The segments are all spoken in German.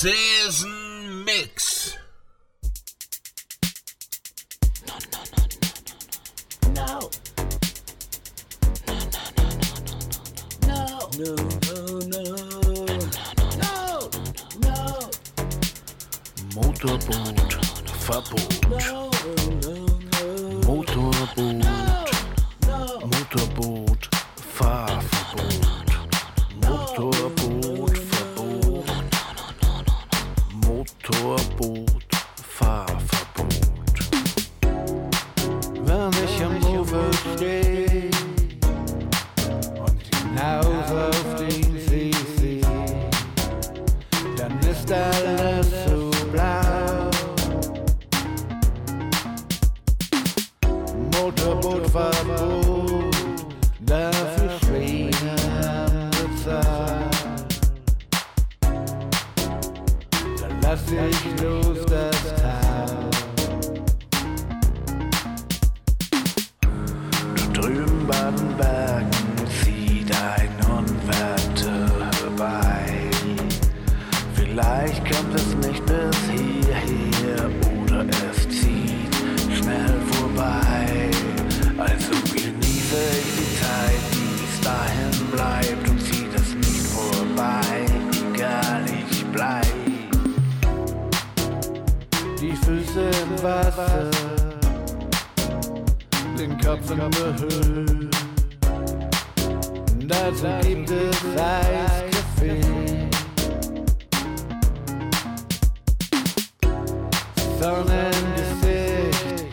Season Mix. No, no, no, no, no, no. No, no, no, no. No, no, Motorboot, Verbot. no, no, Motorboot, no. Motorboot, Sonnengeschicht.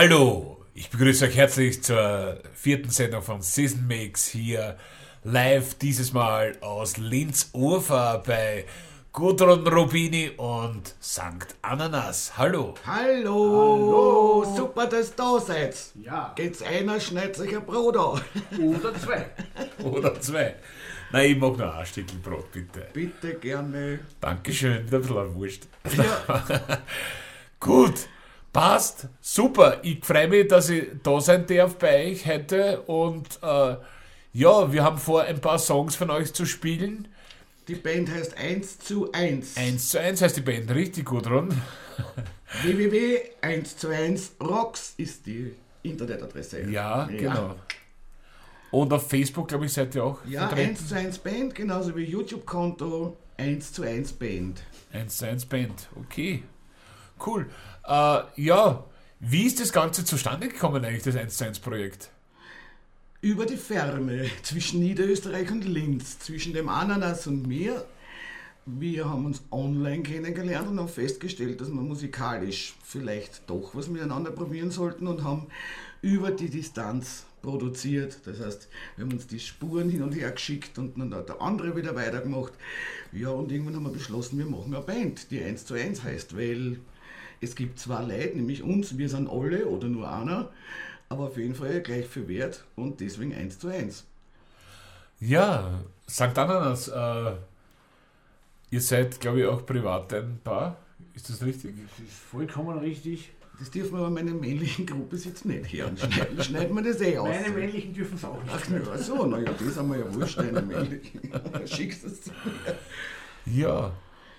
Hallo, ich begrüße euch herzlich zur vierten Sendung von Season Mix hier live dieses Mal aus Linz-Urfa bei Gudrun Rubini und St. Ananas. Hallo. Hallo. super, dass ihr da seid. Ja. Geht's einer, schneidet sich ein Brot an. Oder zwei. Oder zwei. Nein, ich mag noch ein Stückchen Brot, bitte. Bitte gerne. Dankeschön, wieder ein bisschen Wurst. Ja, Gut, passt, super. Ich freue mich, dass ich da sein darf bei euch heute und äh, ja, wir haben vor, ein paar Songs von euch zu spielen. die Band heißt 1 zu 1. 1 zu 1 heißt die Band, richtig gut, Ron? www1 zu 1 rocks ist die Internetadresse. Ja, genau. Und auf Facebook, glaube ich, seid ihr auch Ja, vertreten. 1 zu 1 Band, genauso wie YouTube-Konto 1 zu 1 Band. 1 zu 1 Band, okay. Cool. Äh, ja, wie ist das Ganze zustande gekommen eigentlich, das 1 zu 1 Projekt? Über die Ferne zwischen Niederösterreich und Linz, zwischen dem Ananas und mir. Wir haben uns online kennengelernt und haben festgestellt, dass wir musikalisch vielleicht doch was miteinander probieren sollten und haben über die Distanz produziert. Das heißt, wir haben uns die Spuren hin und her geschickt und dann hat der andere wieder weitergemacht. Ja, und irgendwann haben wir beschlossen, wir machen eine Band, die 1 zu 1 heißt, weil es gibt zwei Leute, nämlich uns, wir sind alle oder nur einer, aber auf jeden Fall gleich viel wert und deswegen 1 zu 1. Ja, St. Ananas, äh, ihr seid, glaube ich, auch privat ein Paar. Ist das richtig? Das ist vollkommen richtig. Das dürfen wir bei meiner männlichen Gruppe jetzt nicht hören. Schneiden, schneiden wir das eh aus. Meine männlichen dürfen es auch nicht. Ach, na so, naja, das haben wir ja wurscht, deine männlichen. Schickst es zu mir. Ja.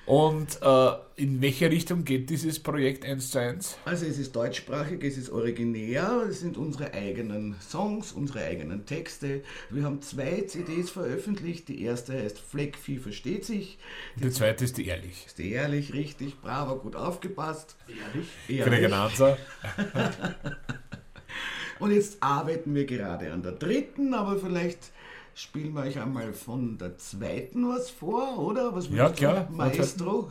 Und äh, in welche Richtung geht dieses Projekt 1 zu 1? Also es ist deutschsprachig, es ist originär, es sind unsere eigenen Songs, unsere eigenen Texte. Wir haben zwei CDs veröffentlicht. Die erste heißt Fleckvieh versteht sich. Die zweite ist die Ehrlich. Ist die ehrlich, richtig, bravo, gut aufgepasst. Ehrlich? Kriege einen Answer. Und jetzt arbeiten wir gerade an der dritten, aber vielleicht spielen wir euch einmal von der zweiten was vor, oder? Was Ja, du, klar. Maestro.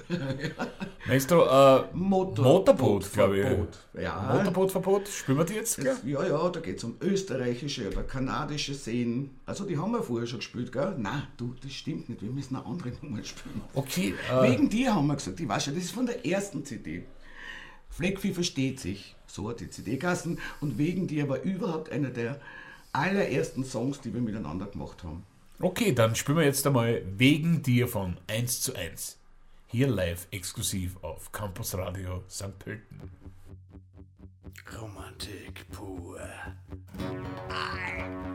Maestro, äh, Motor, Motorboot, glaube ich. Verbot. Ja. Motorbootverbot, spielen wir die jetzt? Gell? Das, ja, ja, da geht es um österreichische oder kanadische Seen. Also die haben wir vorher schon gespielt, gell? Nein, du, das stimmt nicht. Wir müssen eine andere Nummer spielen. Okay, äh, Wegen dir haben wir gesagt, ich weiß schon, das ist von der ersten CD. Fleckvieh versteht sich, so hat die CD gassen und wegen dir war überhaupt einer der allerersten Songs, die wir miteinander gemacht haben. okay, dann spielen wir jetzt einmal Wegen dir von 1 zu 1. Hier live exklusiv auf Campus Radio St. Pölten. Romantik pur. Eins,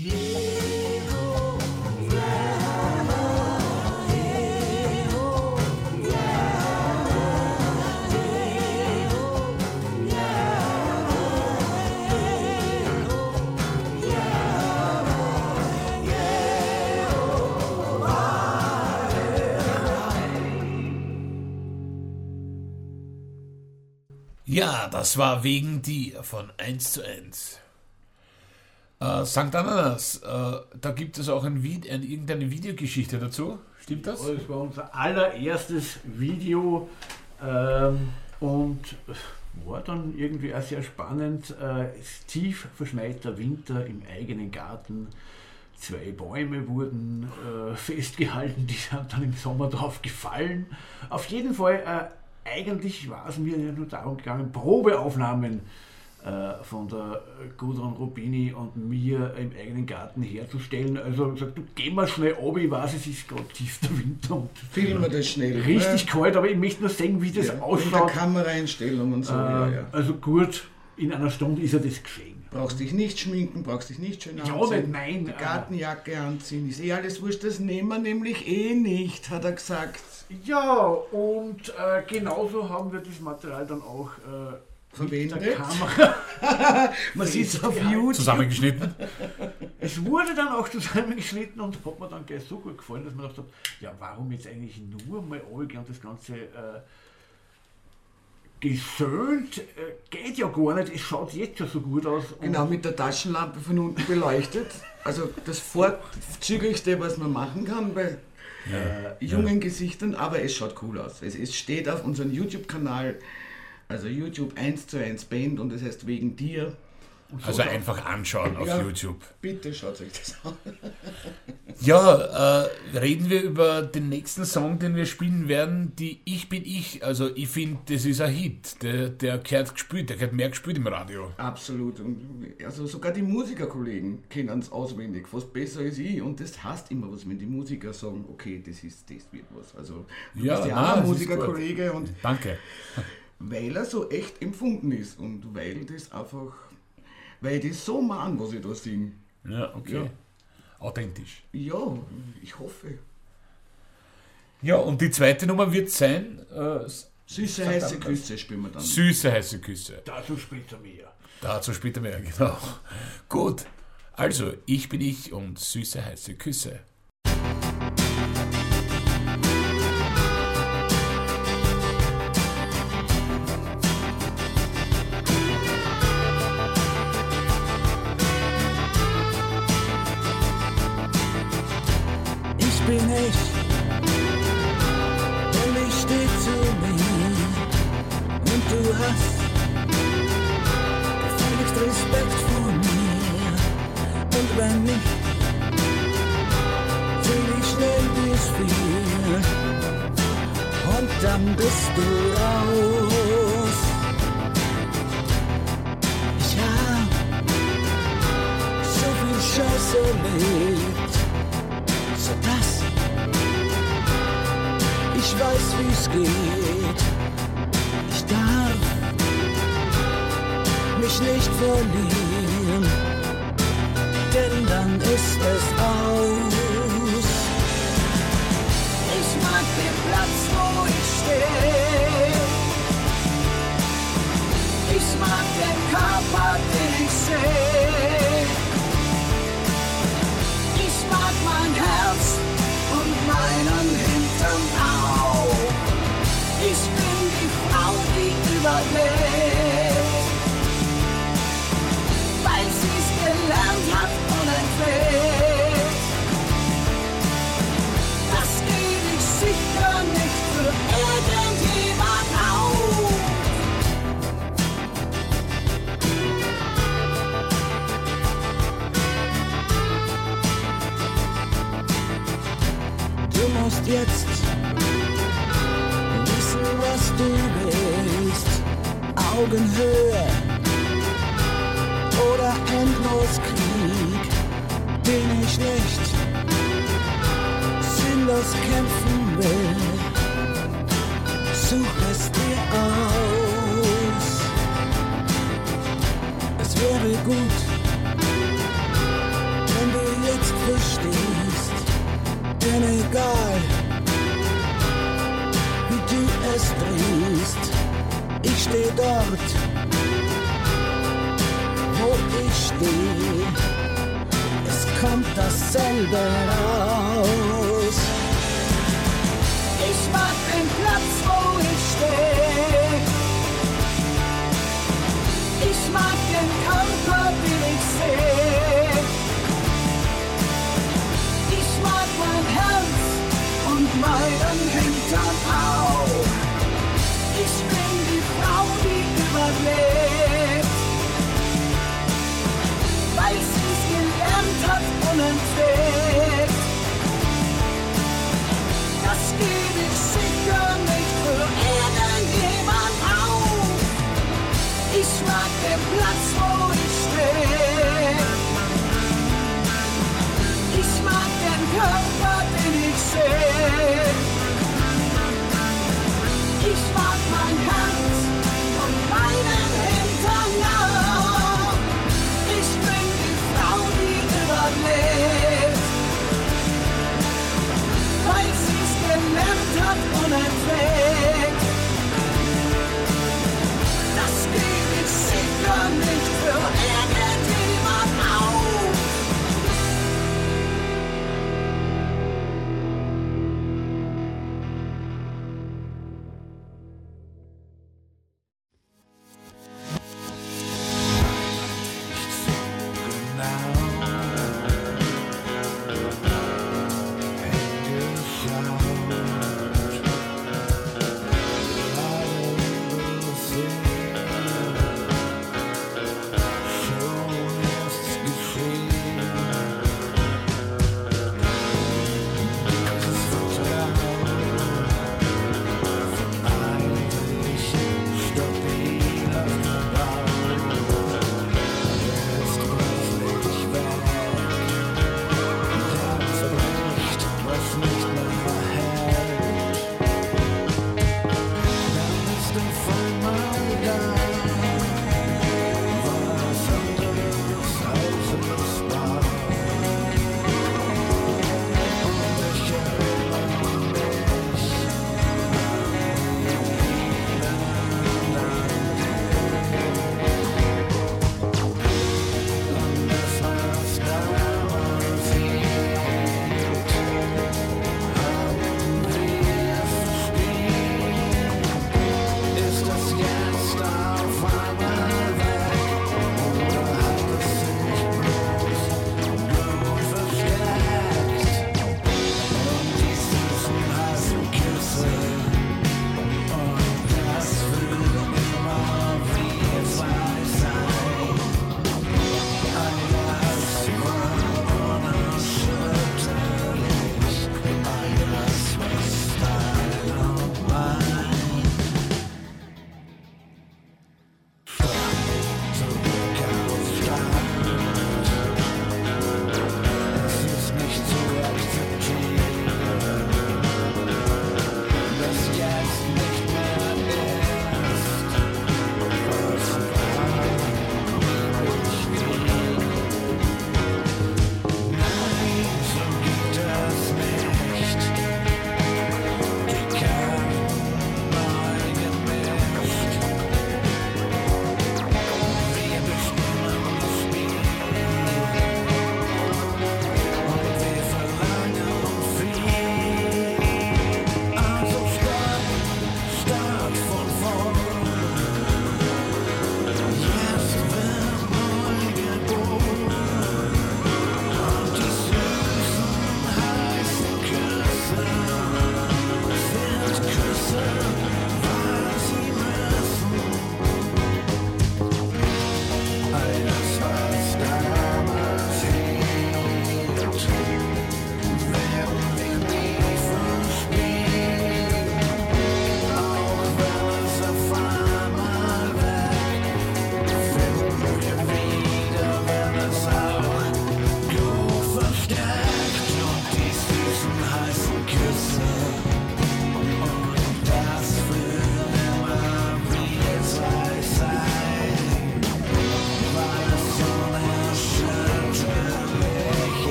Ja, das war Wegen dir von 1 zu 1. Äh, St. Ananas, äh, da gibt es auch ein Vide ein, irgendeine Videogeschichte dazu. Stimmt das? Das war unser allererstes Video ähm, und war dann irgendwie auch sehr spannend. Äh, tief verschneiter Winter im eigenen Garten. Zwei Bäume wurden äh, festgehalten, die sind dann im Sommer drauf gefallen. Auf jeden Fall, äh, eigentlich war es mir ja nur darum gegangen, Probeaufnahmen äh, von der Gudrun Rubini und mir im eigenen Garten herzustellen. Also gesagt, du geh mal schnell ab, ich weiß, es ist gerade tiefster Winter und Filmen wir das schnell. richtig ne? kalt, aber ich möchte nur sehen, wie das ja, Mit der ausschaut. Kameraeinstellung und so. Äh, ja, ja. Also gut, in einer Stunde ist ja das geschehen. Brauchst dich nicht schminken, brauchst dich nicht schön Ja, anziehen. nicht, nein, Die äh. Gartenjacke anziehen. Ist eh alles wurscht, das nehmen wir nämlich eh nicht, hat er gesagt. Ja, und äh, genauso haben wir das Material dann auch äh, Verwendet. der Kamera. Man sieht es auf Ja. YouTube. Zusammengeschnitten. Es wurde dann auch zusammengeschnitten und hat mir dann gleich so gut gefallen, dass man gedacht hat, ja, warum jetzt eigentlich nur mal runtergehen und das Ganze äh, geschönt? Äh, geht ja gar nicht, es schaut jetzt schon so gut aus. Genau, mit der Taschenlampe von unten beleuchtet. Also das Vorzüglichste, was man machen kann bei äh, jungen Gesichtern, aber es schaut cool aus. Es, es steht auf unserem YouTube-Kanal, also YouTube 1 zu 1 Band und das heißt wegen dir. Also einfach anschauen auf Ja. YouTube. Bitte schaut euch das an. Ja, äh, reden wir über den nächsten Song, den wir spielen werden, die Ich bin ich. Also ich finde, das ist ein Hit. Der, der gehört gespielt, der gehört mehr gespielt im Radio. Absolut. Und also sogar die Musikerkollegen kennen es auswendig, fast besser als ich. Und das heißt immer was, wenn die Musiker sagen, okay, das ist, das wird was. Also du Ja, bist ja ein ist Musikerkollege und Danke. Weil er so echt empfunden ist und weil das einfach, weil ich das so mag, was ich da singe. Ja, okay. Ja. Authentisch. Ja, ich hoffe. Ja, und die zweite Nummer wird sein äh, Süße, heiße Küsse spielen wir dann. Süße heiße Küsse. dazu später mehr. Dazu später mehr, genau. Gut. Also, ich bin ich und süße heiße Küsse. Dann Jetzt wissen, was du willst. Augenhöhe oder endlos Krieg. Den ich nicht sinnlos kämpfen will. Such es dir aus. Es wäre gut, wenn du jetzt verstehst. Denn egal, es drehst, ich steh dort, wo ich steh. Es kommt dasselbe raus.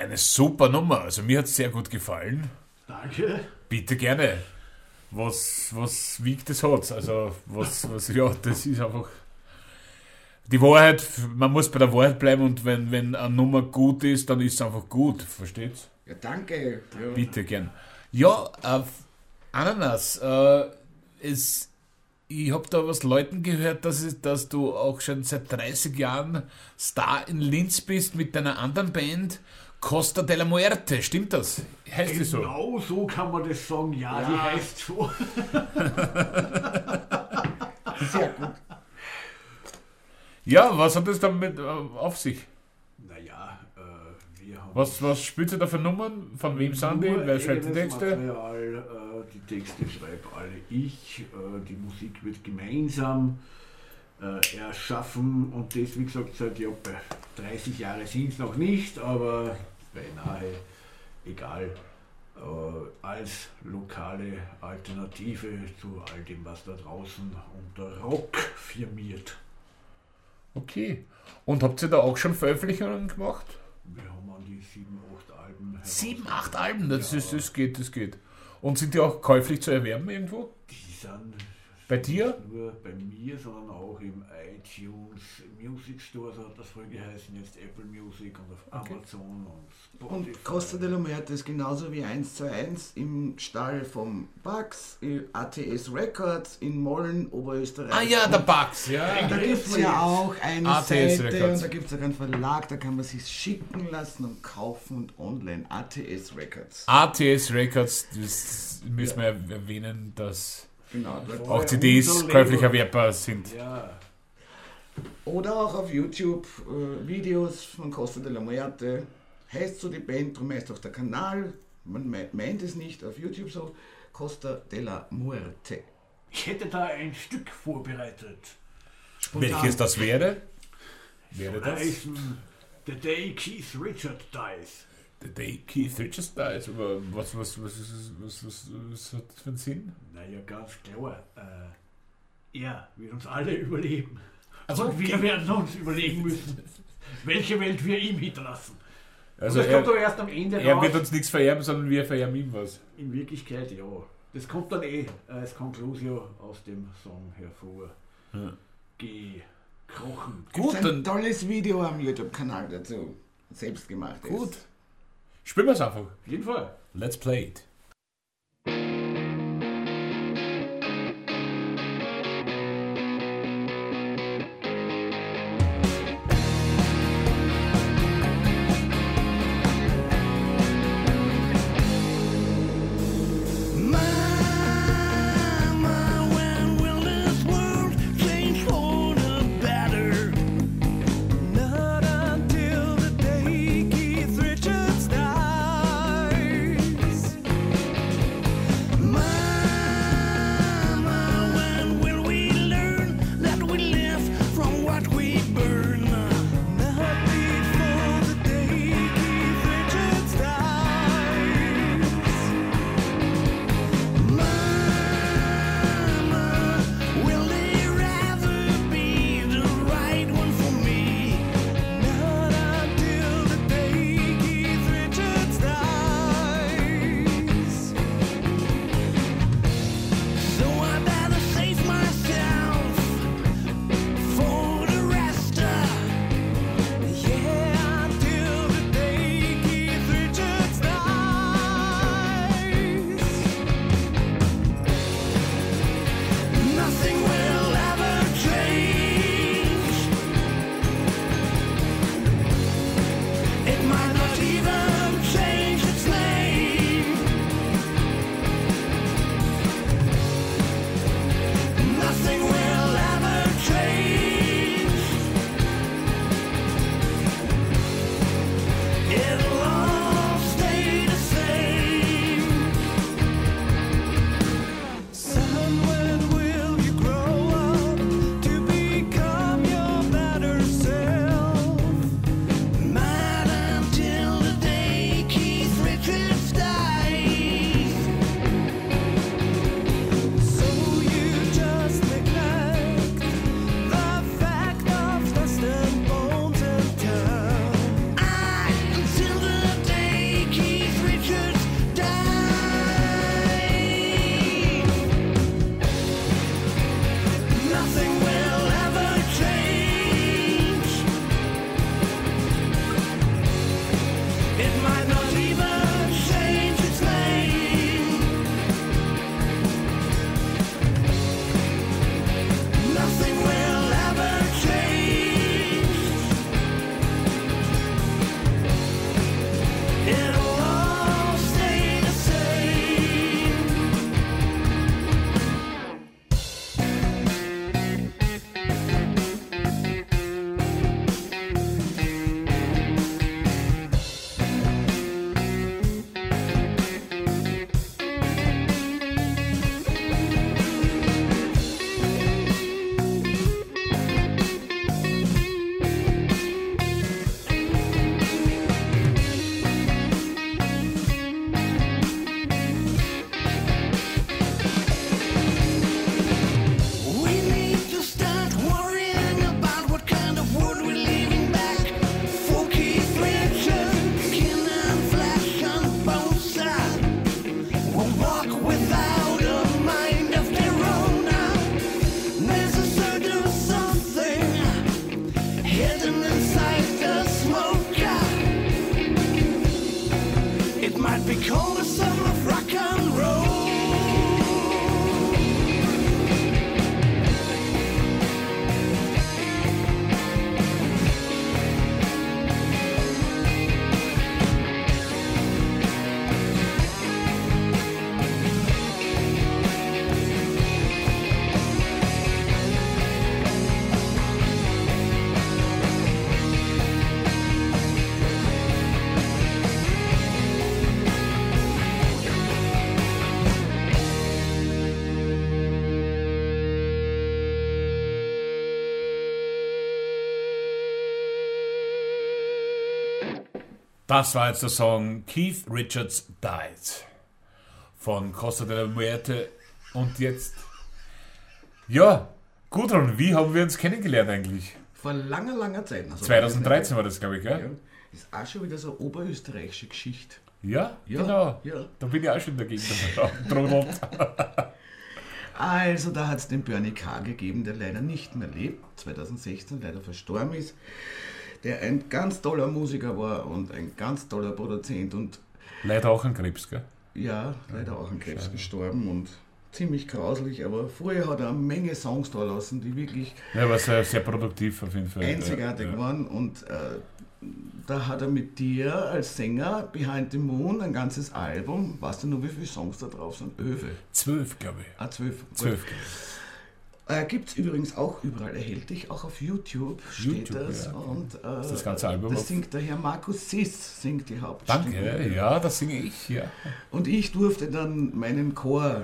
Eine super Nummer. Also mir hat es sehr gut gefallen. Danke. Bitte gerne. Was, was wiegt das hat? Also, was, was, ja, das ist einfach. Die Wahrheit, man muss bei der Wahrheit bleiben und wenn, wenn eine Nummer gut ist, dann ist es einfach gut. Versteht's? Ja, danke. Ja. Bitte gern. Ja, äh, Ananas, äh, es, ich habe da was Leuten gehört, dass, es, dass du auch schon seit 30 Jahren Star in Linz bist mit deiner anderen Band Costa della Muerte. Stimmt das? Heißt es so? Genau so kann man das sagen. Ja, Ja. die heißt so. Sehr gut. Ja, was hat das damit äh, auf sich? Naja, äh, wir haben. Was, was spielt ihr da für Nummern? Von wem sind die? Wer schreibt die Texte? Material, äh, die Texte schreibe alle ich. Äh, die Musik wird gemeinsam äh, erschaffen und das, wie gesagt, seit ja, bei 30 Jahre sind es noch nicht, aber beinahe egal. Äh, als lokale Alternative zu all dem, was da draußen unter Rock firmiert. Okay. Und habt ihr da auch schon Veröffentlichungen gemacht? Wir haben an die 7, 8 Alben. Sieben, heraus- acht Alben, das, Ja, ist, das geht, das geht. Und sind die auch käuflich zu erwerben irgendwo? Die sind Bei dir? nicht nur bei mir, sondern auch im iTunes Music Store, so hat das früher geheißen, jetzt Apple Music und auf Okay. Amazon und Spotify. Und Costa de la Muerte ist genauso wie 1 zu 1 im Stall vom Bugs, ATS Records in Mollen, Oberösterreich. Ah ja, der Bugs, ja. Da gibt es ja auch eine ATS Seite Records. und da gibt es auch einen Verlag, da kann man sich schicken lassen und kaufen und online. ATS Records. ATS Records, das müssen wir erwähnen, dass Genau. dort. auch CDs käuflich erwerbbar sind. Ja, Oder auch auf YouTube äh, Videos von Costa de la Muerte. Heißt so die Band, darum heißt auch der Kanal. Man meint, meint es nicht auf YouTube so. Costa de la Muerte. ich hätte da ein Stück vorbereitet. Welches das wäre? Wäre das? Heißen The Day Keith Richard Dies. The Day Keith Richards dies. Aber was, was, was, was, was, was, was hat das für einen Sinn? Naja, ganz klar. Äh, er wird uns alle überleben. Also, und wir okay. werden uns überlegen müssen, welche Welt wir ihm hinterlassen. Also und das kommt er, doch erst am Ende er raus. wird uns nichts vererben, sondern wir vererben ihm was. In Wirklichkeit ja. Das kommt dann eh als Conclusio aus dem Song hervor. Ja. Gekrochen. Gut, ein dann tolles Video am YouTube-Kanal dazu. Selbst gemacht gut. Spielen wir es einfach. Auf jeden Fall. Let's play it. Das war jetzt der Song Keith Richards Died von Costa de la Muerte. Und jetzt, ja, Gudrun, wie haben wir uns kennengelernt eigentlich? Vor langer, langer Zeit. Also 2013 war das, glaube ich, Ja. gell? Ist auch schon wieder so eine oberösterreichische Geschichte. Ja, Ja, genau. ja. Da bin ich auch schon dagegen. Also, da hat es den Bernie K. gegeben, der leider nicht mehr lebt, 2016 leider verstorben ist, der ein ganz toller Musiker war und ein ganz toller Produzent und Leider auch an Krebs, gell? ja, leider auch an Krebs gestorben und ziemlich grauslich, aber früher hat er eine Menge Songs da lassen, die wirklich Ja, war sehr, sehr produktiv auf jeden Fall. einzigartig ja, ja. waren und äh, da hat er mit dir als Sänger Behind the Moon ein ganzes Album, weißt du nur, wie viele Songs da drauf sind? Öfe. Zwölf, glaube ich. Ah, zwölf. Zwölf. Äh, Gibt es übrigens auch überall erhältlich, auch auf YouTube steht YouTube, das. ja. Und, äh, Ist das ganze Album Das singt der Herr Markus Siss, singt die Hauptstimme. Danke, ja, das singe ich, ja. Und ich durfte dann meinen Chor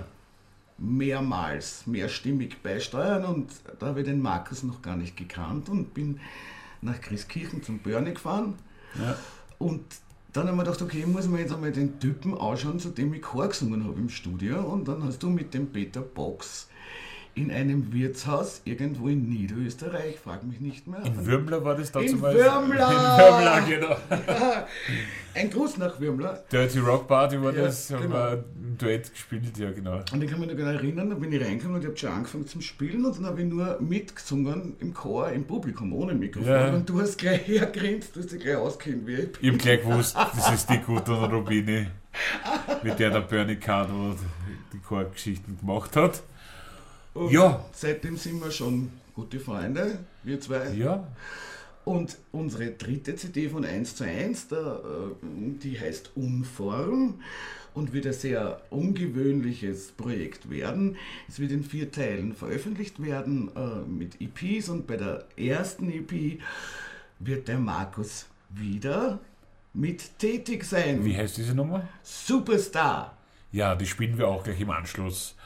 mehrmals mehrstimmig beisteuern und da habe ich den Markus noch gar nicht gekannt und bin nach Christkirchen zum Börne gefahren. Ja. Und dann haben wir gedacht, okay, muss mir jetzt einmal den Typen anschauen, zu dem ich Chor gesungen habe im Studio. Und dann hast du mit dem Peter Box in einem Wirtshaus irgendwo in Niederösterreich, frag mich nicht mehr. In Würmler war das dazu In mal. Würmla! In Würmla, genau. Ein Gruß nach Würmler. Dirty Rock Party war Ja, das, haben genau. wir ein Duett gespielt, ja, genau. Und ich kann mich noch genau erinnern, da bin ich reingekommen und ich habe schon angefangen zum Spielen und dann habe ich nur mitgesungen im Chor, im Publikum, ohne Mikrofon. Ja. Und du hast gleich hergrinst, du hast dich gleich auskennt, wie ich bin. Ich hab gleich gewusst, das ist die gute Rubini, mit der der Bernie Cardo die Chorgeschichten gemacht hat. Und Ja. Seitdem sind wir schon gute Freunde, wir zwei. Ja, Und unsere dritte CD von 1 zu 1, da, äh, die heißt Unform und wird ein sehr ungewöhnliches Projekt werden. Es wird in vier Teilen veröffentlicht werden äh, mit EPs und bei der ersten EP wird der Markus wieder mit tätig sein. wie heißt diese Nummer? Superstar. Ja, die spielen wir auch gleich im Anschluss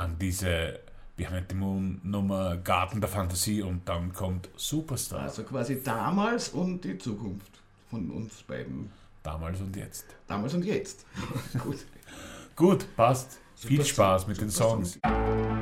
an diese Behind the Moon Nummer Garten der Fantasie und dann kommt Superstar. Also quasi damals und die Zukunft von uns beiden. Damals und jetzt. Damals und jetzt. Gut. Gut, passt. Viel Super Spaß Song, mit den super Song. Songs.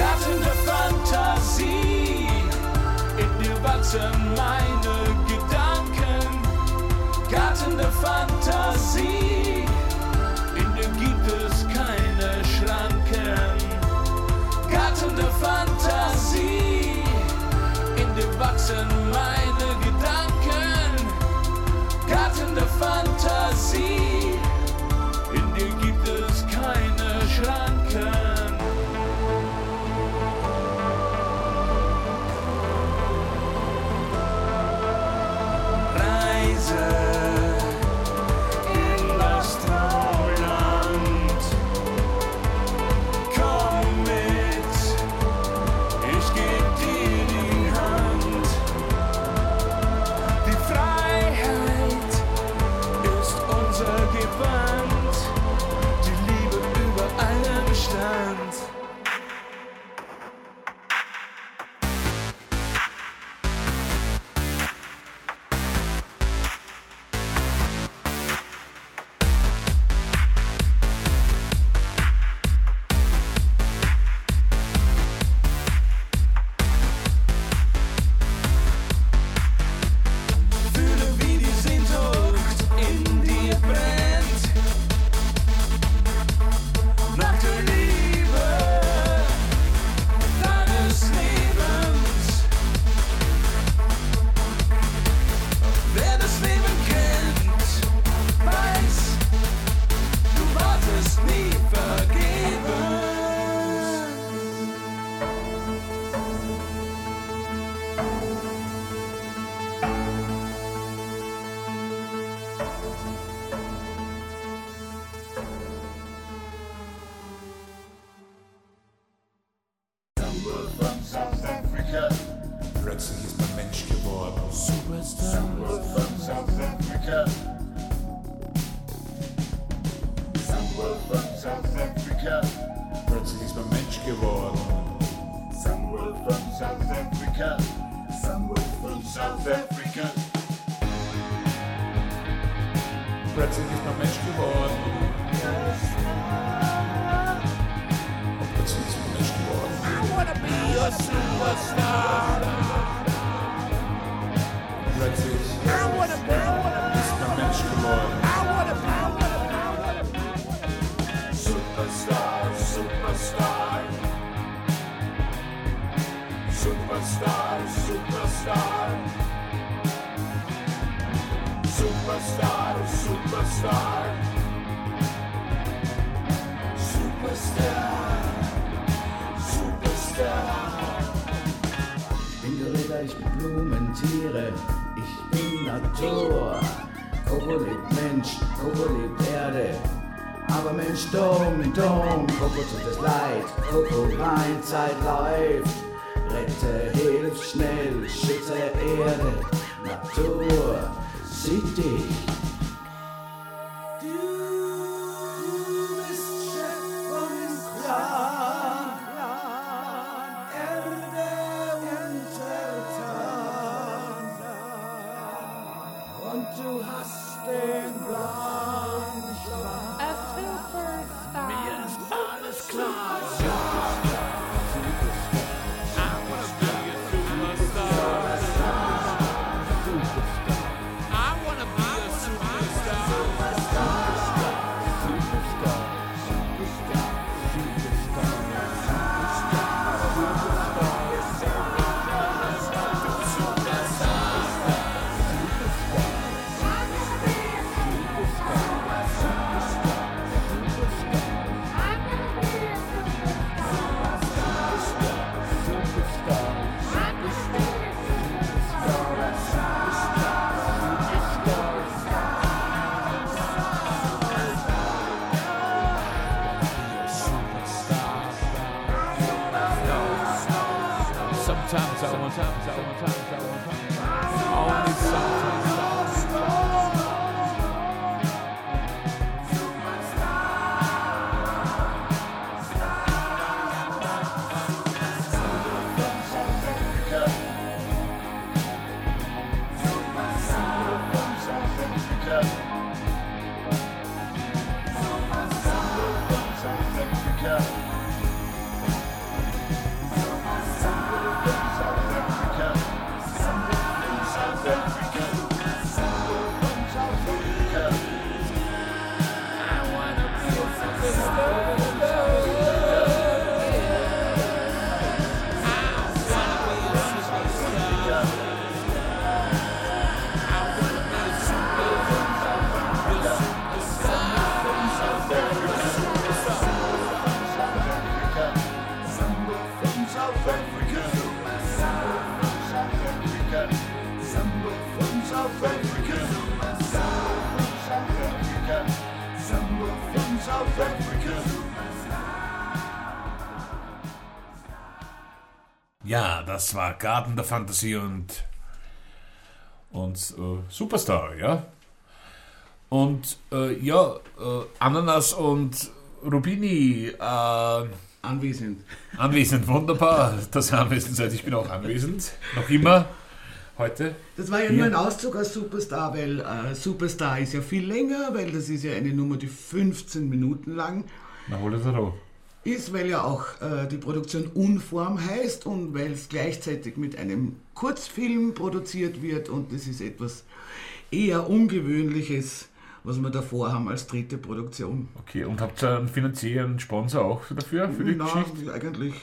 Garten der Fantasie. In dir wachsen meine Gedanken. Garten der Fantasie. In dir gibt es keine Schranken. Garten der Fantasie. In dir wachsen meine Tor, Kobolit Mensch, Kobolit Erde. Aber Mensch, dom, dom, Koko tut es leid, Koko rein, Zeit läuft. Rette, hilf schnell, schütze Erde. Ja, das war Garten der Fantasie und, und äh, Superstar, ja. Und äh, ja, äh, Ananas und Rubini äh, Anwesend. anwesend, wunderbar, dass ihr anwesend seid. Ich bin auch anwesend, noch immer, heute. Das war ja nur ein Auszug aus Superstar, weil äh, Superstar ist ja viel länger, weil das ist ja eine Nummer, die 15 Minuten lang Na, hol es da. ist, weil ja auch äh, die Produktion Unform heißt und weil es gleichzeitig mit einem Kurzfilm produziert wird und das ist etwas eher Ungewöhnliches, was wir davor haben als dritte Produktion. Okay, und habt ihr einen finanziellen Sponsor auch dafür, für die Geschichte? eigentlich,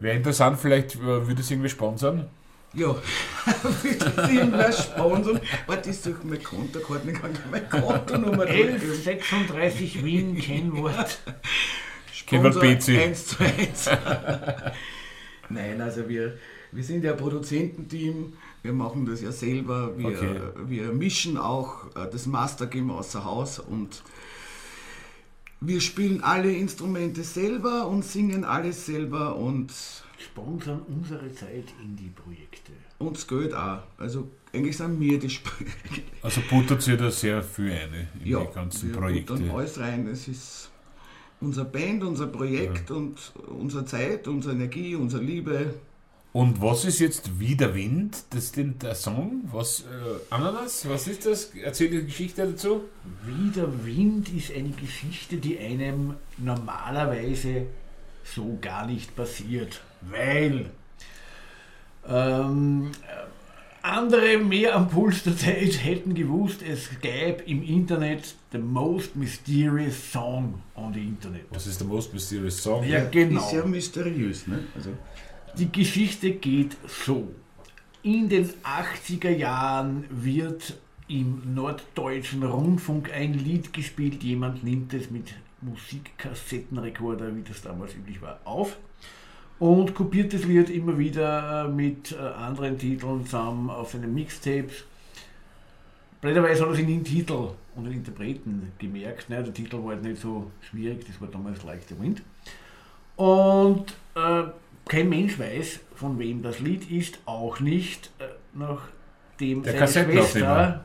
Wäre interessant, vielleicht äh, würde es irgendwie sponsern. Ja, das irgendwer sponsern? Warte, ich suche meine Kontokarten, ich kann meine Kontonummer durchgeben. 1136 Wien, Kennwort. Sponsor BC. 1 zu 1. Nein, also wir, wir sind ja Produzententeam, wir machen das ja selber, wir, Okay. wir mischen auch äh, das Master Game außer Haus und wir spielen alle Instrumente selber und singen alles selber und Sponsern unsere Zeit Indie-Projekte. uns Geld auch. Also eigentlich sind wir die Sp Also buttert ihr da sehr viel ein in ja, die ganzen wir Projekte. buttern alles rein. Es ist unser Band, unser Projekt und unsere Zeit, unsere Energie, unsere Liebe. Und was ist jetzt Wie der Wind? Das ist den, der Song? Was, äh, Ananas? Was ist das? Erzähl die Geschichte dazu. Wie der Wind ist eine Geschichte, die einem normalerweise so gar nicht passiert, weil ähm, andere mehr am Puls der Zeit hätten gewusst, es gäbe im Internet the most mysterious song on the Internet. Was ist der Most Mysterious Song? Ja, genau. Ist ja mysteriös, ne? Also, Die Geschichte geht so. In den 80er Jahren wird im norddeutschen Rundfunk ein Lied gespielt. Jemand nimmt es mit Musikkassettenrekorder, wie das damals üblich war, auf und kopiert das Lied immer wieder äh, mit äh, anderen Titeln zusammen auf seinen Mixtapes. Blöderweise hat er sich den Titel und den Interpreten gemerkt. Ne? Der Titel war halt nicht so schwierig, das war damals the Wind. Und äh, kein Mensch weiß, von wem das Lied ist, auch nicht, äh, nachdem Der seine. Schwester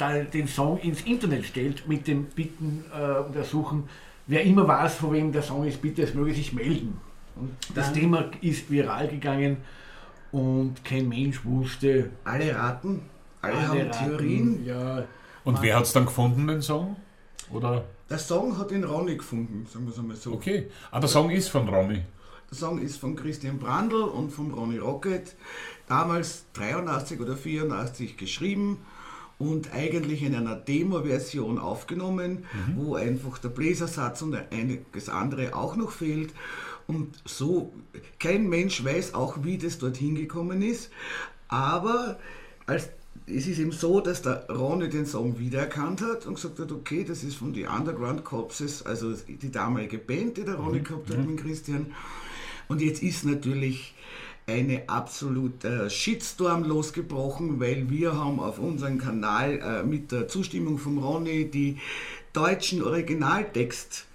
den Song ins Internet stellt mit dem Bitten äh, und Ersuchen, wer immer weiß, von wem der Song ist, bitte es möge sich melden. Und das Dann- Thema ist viral gegangen und kein Mensch wusste. alle raten, alle, alle haben raten, Theorien. Ja, Und wer hat es dann gefunden, den Song? Oder? Der Song hat den Ronny gefunden, sagen wir es einmal so. Okay. Ah, der Song ist von Ronny. Der Song ist von Christian Brandl und von Ronny Rocket, damals 83 oder 84 geschrieben und eigentlich in einer Demo-Version aufgenommen, wo einfach der Bläsersatz und einiges andere auch noch fehlt. Und so, kein Mensch weiß auch, wie das dorthin gekommen ist, aber als es ist eben so, dass der Ronny den Song wiedererkannt hat und gesagt hat, okay, das ist von die Underground Corpses, also die damalige Band, die der Ronny gehabt hat mit Christian. Und jetzt ist natürlich eine absolute Shitstorm losgebrochen, weil wir haben auf unserem Kanal äh, mit der Zustimmung von Ronny die deutschen Originaltext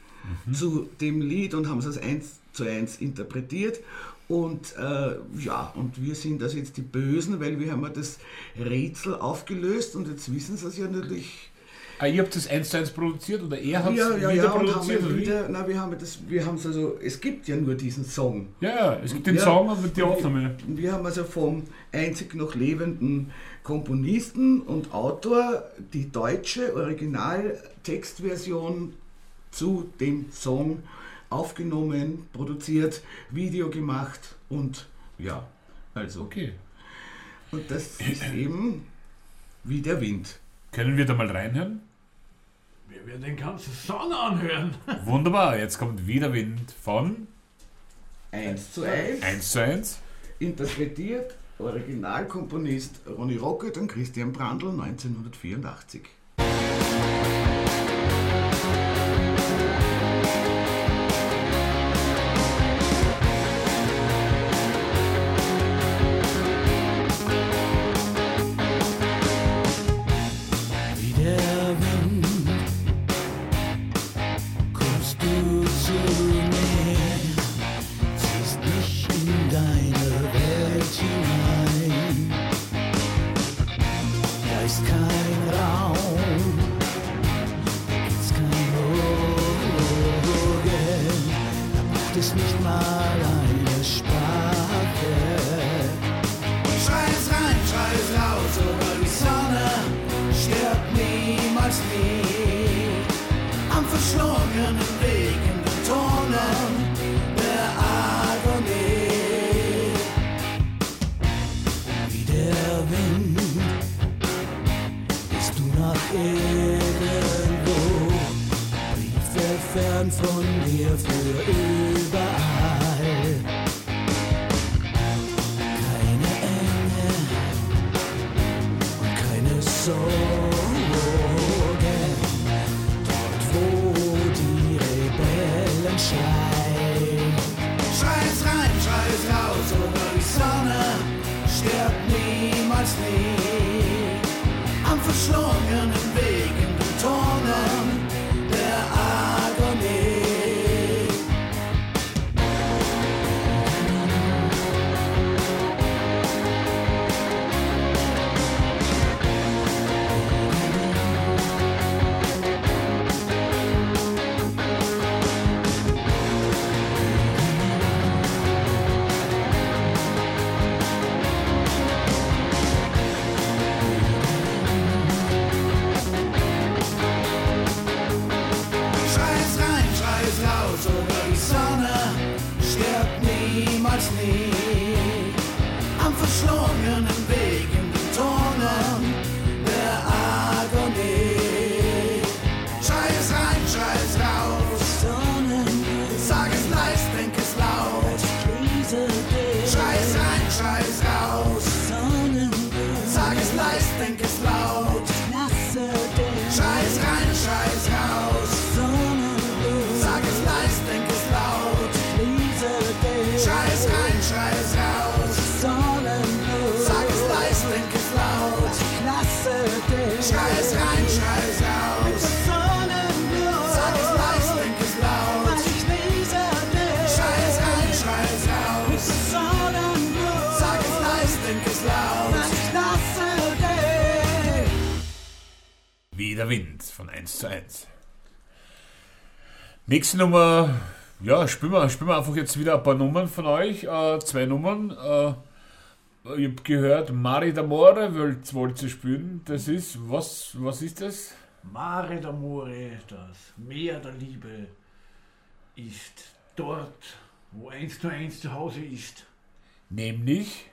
zu dem Lied und haben es als eins zu eins interpretiert. Und äh, ja, und wir sind also jetzt die Bösen, weil wir haben ja das Rätsel aufgelöst und jetzt wissen sie es ja natürlich. Ah, ihr habt das 1 zu 1 produziert oder er hat es ja, ja, wieder ja, und haben produziert? wir wie? wieder, na, wir haben das, wir haben es also, es gibt ja nur diesen Song. Ja, ja, es gibt den Ja. Song und mit die Aufnahme. Und wir haben also vom einzig noch lebenden Komponisten und Autor die deutsche Originaltextversion zu dem Song aufgenommen, produziert, Video gemacht und ja, also. Okay. Und das ist eben wie der Wind. Können wir da mal reinhören? wir werden den ganzen Song anhören. Wunderbar, jetzt kommt wieder Wind von Eins zu eins, 1 zu 1. interpretiert Originalkomponist Ronny Rocket und Christian Brandl 1984. Wie der Wind von 1 zu 1. Nächste Nummer, ja, spielen wir, spielen wir einfach jetzt wieder ein paar Nummern von euch. Äh, zwei Nummern. Äh, ich habe gehört, Mari d'Amore wollt, wollt ihr spielen. Das ist, was, was ist das? Mare d'Amore, das Meer der Liebe, ist dort, wo eins zu eins zu Hause ist. Nämlich,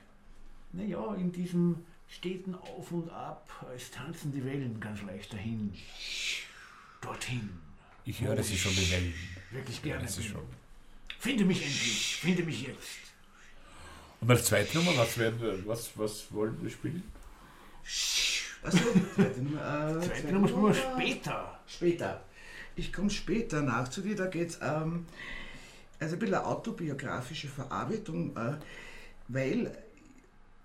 Naja, in diesem steten Auf und Ab, es tanzen die Wellen ganz leicht dahin. Dorthin. ich höre sie schon die Wellen. Wirklich Ich höre gerne. sie schon. Finde mich endlich, finde mich jetzt. Und als zweite Nummer, was, werden wir, was, was wollen wir spielen? Achso, zweite Nummer. Äh, Zweite Nummer spielen wir später. Später. Ich komme später nach zu dir, da geht es ähm, also ein bisschen eine autobiografische Verarbeitung, äh, weil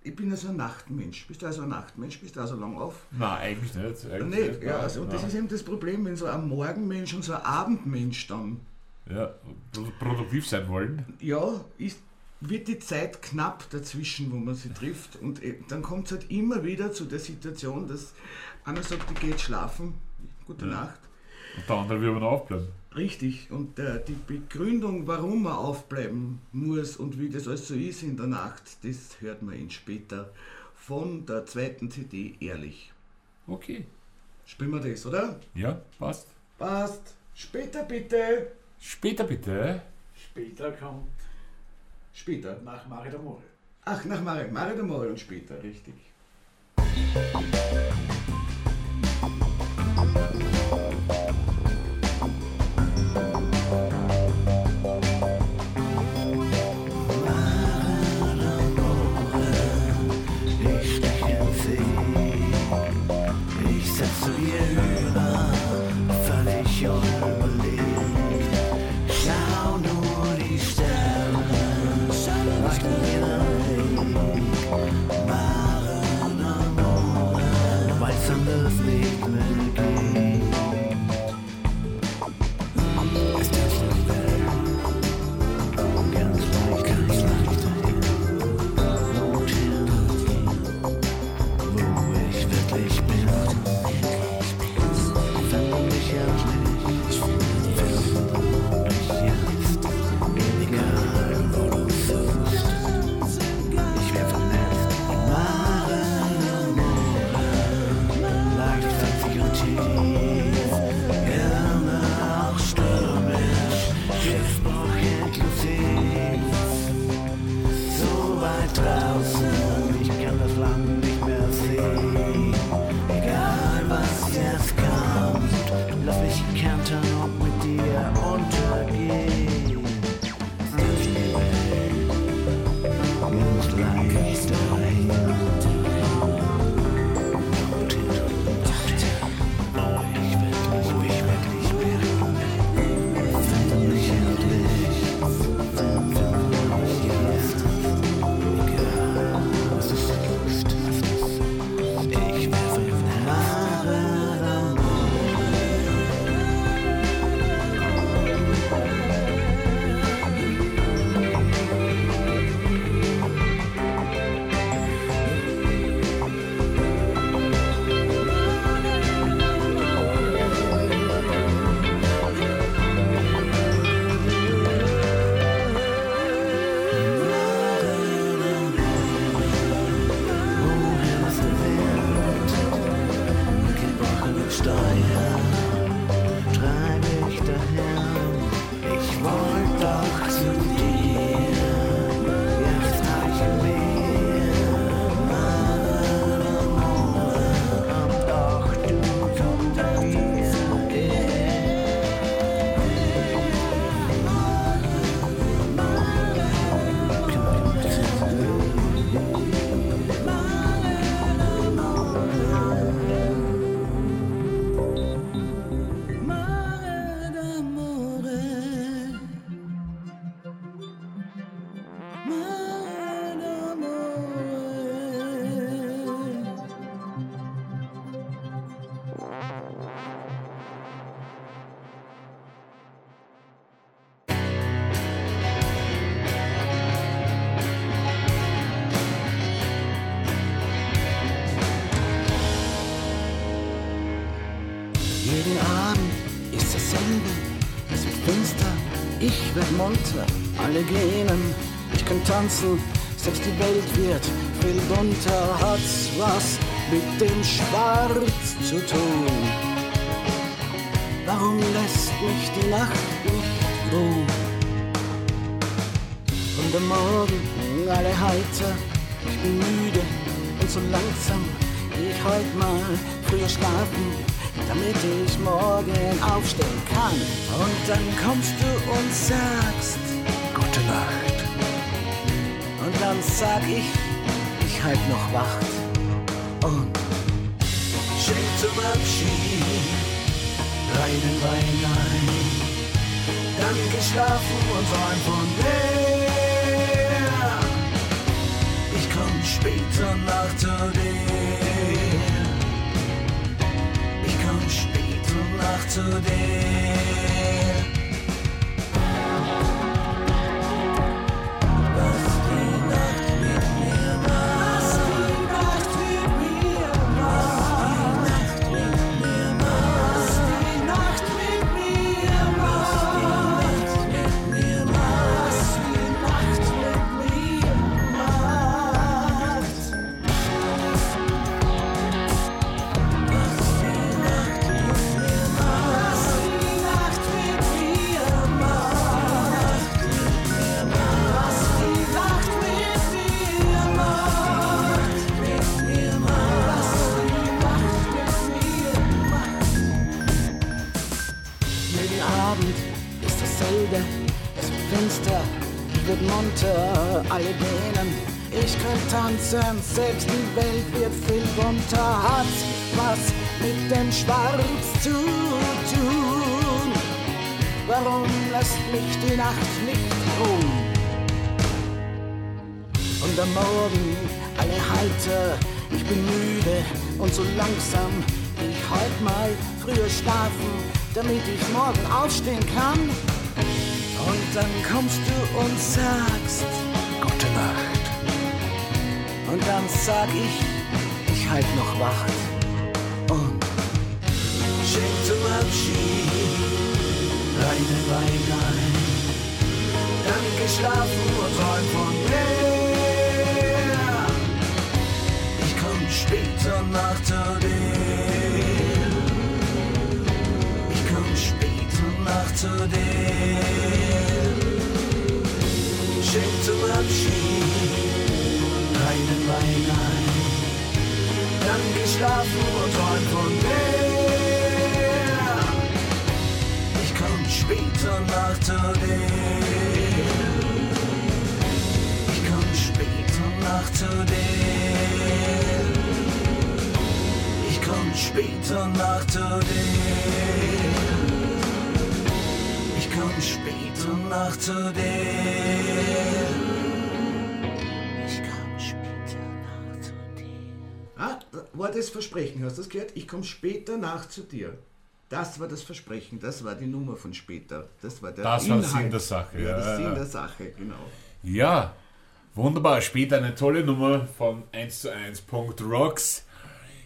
ich bin ja so ein Nachtmensch. Bist du also ein Nachtmensch? Bist du also lang auf? Nein, eigentlich nicht. Eigentlich Nicht, ja, also, und das ist eben das Problem, wenn so ein Morgenmensch und so ein Abendmensch dann, ja, pro- produktiv sein wollen. ja, ist, wird die Zeit knapp dazwischen, wo man sie trifft. Und eh, dann kommt es halt immer wieder zu der Situation, dass einer sagt, ich gehe jetzt schlafen, gute Ja. Nacht. Und der andere will aber noch aufbleiben. Richtig, und äh, die Begründung, warum man aufbleiben muss und wie das alles so ist in der Nacht, das hört man ihn später von der zweiten CD Ehrlich. Okay. Spielen wir das, oder? Ja, passt. Passt. Später bitte. Später bitte. Später kommt Später. nach Mare d'Amore. Ach, nach Mare, Mare de Mare und später, richtig. Tanzen, selbst die Welt wird viel bunter, hat's was mit dem Schwarz zu tun. Warum lässt mich die Nacht nicht ruhen? Und am Morgen alle heiter, ich bin müde und so langsam geh ich heut mal früher schlafen, damit ich morgen aufstehen kann. Und dann kommst du und sagst, Gute Nacht. Dann sag ich, ich halt noch Wacht. Und schenk zum Abschied reinen Wein ein. Dann geschlafen und träum von dir. Ich komm später nach zu dir. Ich komm später nach zu dir. Munter, alle gähnen. Ich kann tanzen, selbst die Welt wird viel bunter, hat was mit dem Schwarz zu tun. Warum lässt mich die Nacht nicht ruhen? Und am Morgen alle heiter, ich bin müde und so langsam ich heut mal früher schlafen, damit ich morgen aufstehen kann. Und dann kommst du und sagst, Gute Nacht. und dann sag ich, ich halt noch Wacht. Und schenk zum Abschied Wein ein. Dann geschlafen und träum von mir. Ich komm später nach zu zu dir. Schenk zum Abschied reinen Wein ein. Dann geschlafen und träum von mir. Ich komm später nach zu dir. Ich komm später nach zu dir. Ich komm später nach zu dir. Ich komm später nach zu dir. Ich komm später nach zu dir. Ah, war das Versprechen, hast du das gehört? Ich komme später nach zu dir. Das war das Versprechen, das war die Nummer von später. Das war der Das war Inhalt. Sinn der Sache, Ja, ja, der ja, Sinn ja. der Sache, genau. Ja, wunderbar. Später eine tolle Nummer von 1 zu 1.rocks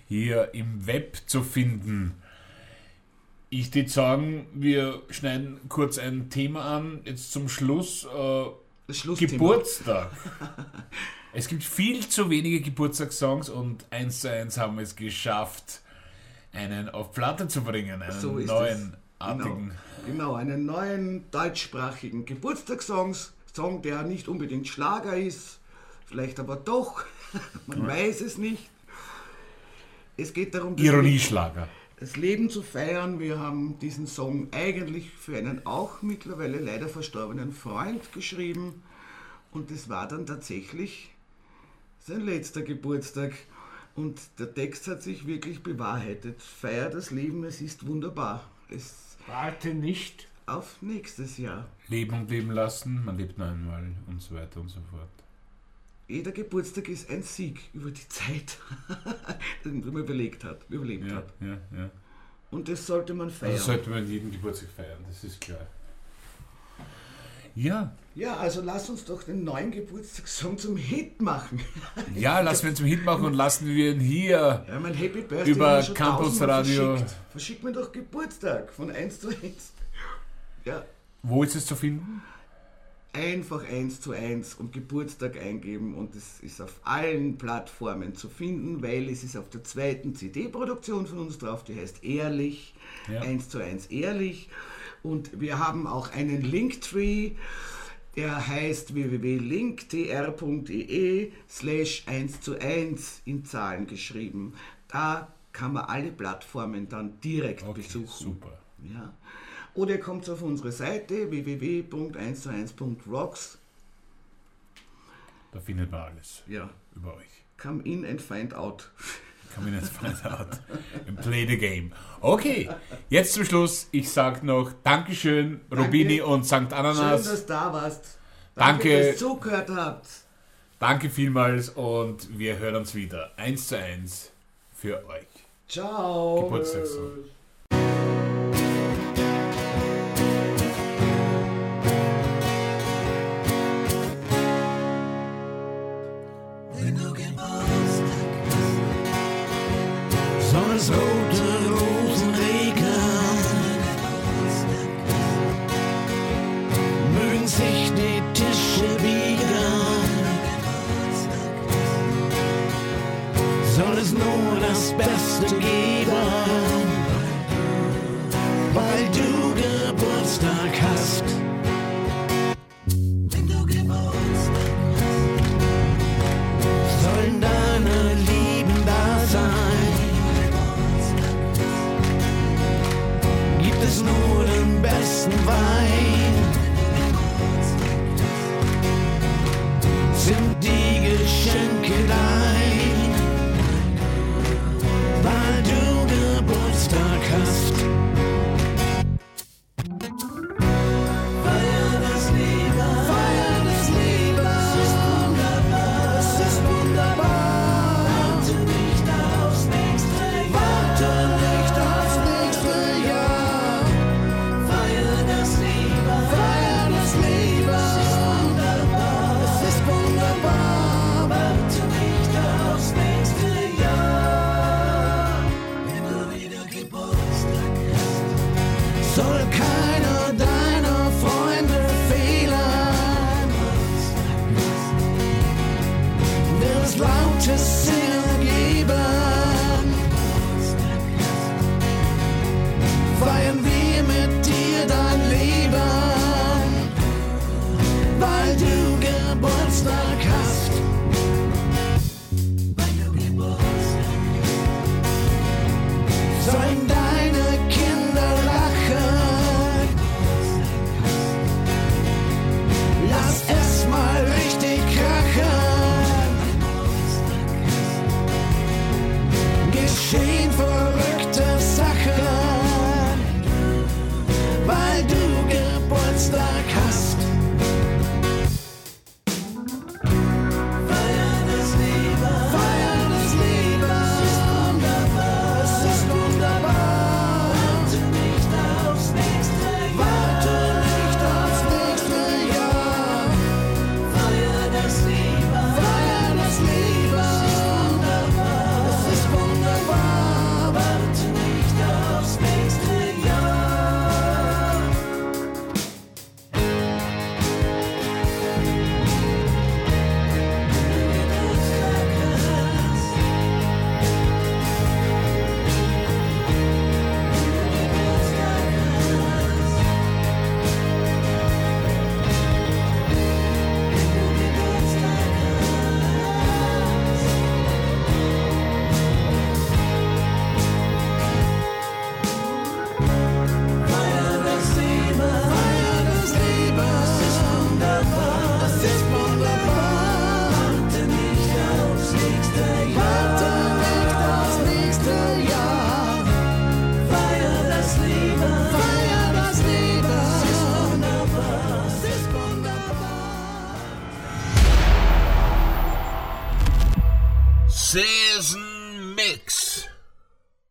hier im Web zu finden. Ich würde sagen, wir schneiden kurz ein Thema an, jetzt zum Schluss. Äh. Geburtstag. es gibt viel zu wenige Geburtstagssongs und 1 zu 1 haben wir es geschafft, einen auf Platte zu bringen, einen So neuen, es. artigen. Genau, genau, einen neuen deutschsprachigen Geburtstagssong, Song, der nicht unbedingt Schlager ist, vielleicht aber doch, man weiß es nicht. Es geht darum, Ironieschlager. Das Leben zu feiern. Wir haben diesen Song eigentlich für einen auch mittlerweile leider verstorbenen Freund geschrieben und es war dann tatsächlich sein letzter Geburtstag. Und der Text hat sich wirklich bewahrheitet. Feier das Leben, es ist wunderbar. Es Warte nicht. auf nächstes Jahr. Leben und leben lassen, man lebt nur einmal und so weiter und so fort. Jeder Geburtstag ist ein Sieg über die Zeit, den man überlegt hat, überlebt Ja, hat. ja, ja. Und das sollte man feiern. Also sollte man jeden Geburtstag feiern, das ist klar. Ja. Ja, also lass uns doch den neuen Geburtstagssong zum Hit machen. Ja, lassen wir ihn zum Hit machen und lassen wir ihn hier. Ja, mein Happy Birthday Über Campus Radio. Verschickt. verschickt mir doch Geburtstag von 1 zu 1. Ja, Wo ist es zu finden? Einfach 1 zu 1 und Geburtstag eingeben und es ist auf allen Plattformen zu finden, weil es ist auf der zweiten CD-Produktion von uns drauf, die heißt Ehrlich, Ja. 1 zu 1 Ehrlich und wir haben auch einen Linktree, der heißt www.linktr.ee slash 1 zu 1 in Zahlen geschrieben. Da kann man alle Plattformen dann direkt Okay, besuchen. super. Ja. Oder ihr kommt auf unsere Seite www.1zu1.rocks. Da findet man alles Ja. über euch. Come in and find out. Kann man jetzt find out. And play the game. Okay, jetzt zum Schluss. Ich sag noch Dankeschön, Rubini und St. Schön, Ananas. dass du da warst. Danke. dass ihr zugehört habt. Danke vielmals und wir hören uns wieder. Eins zu eins für euch. Ciao. Geburtstagssong. stuck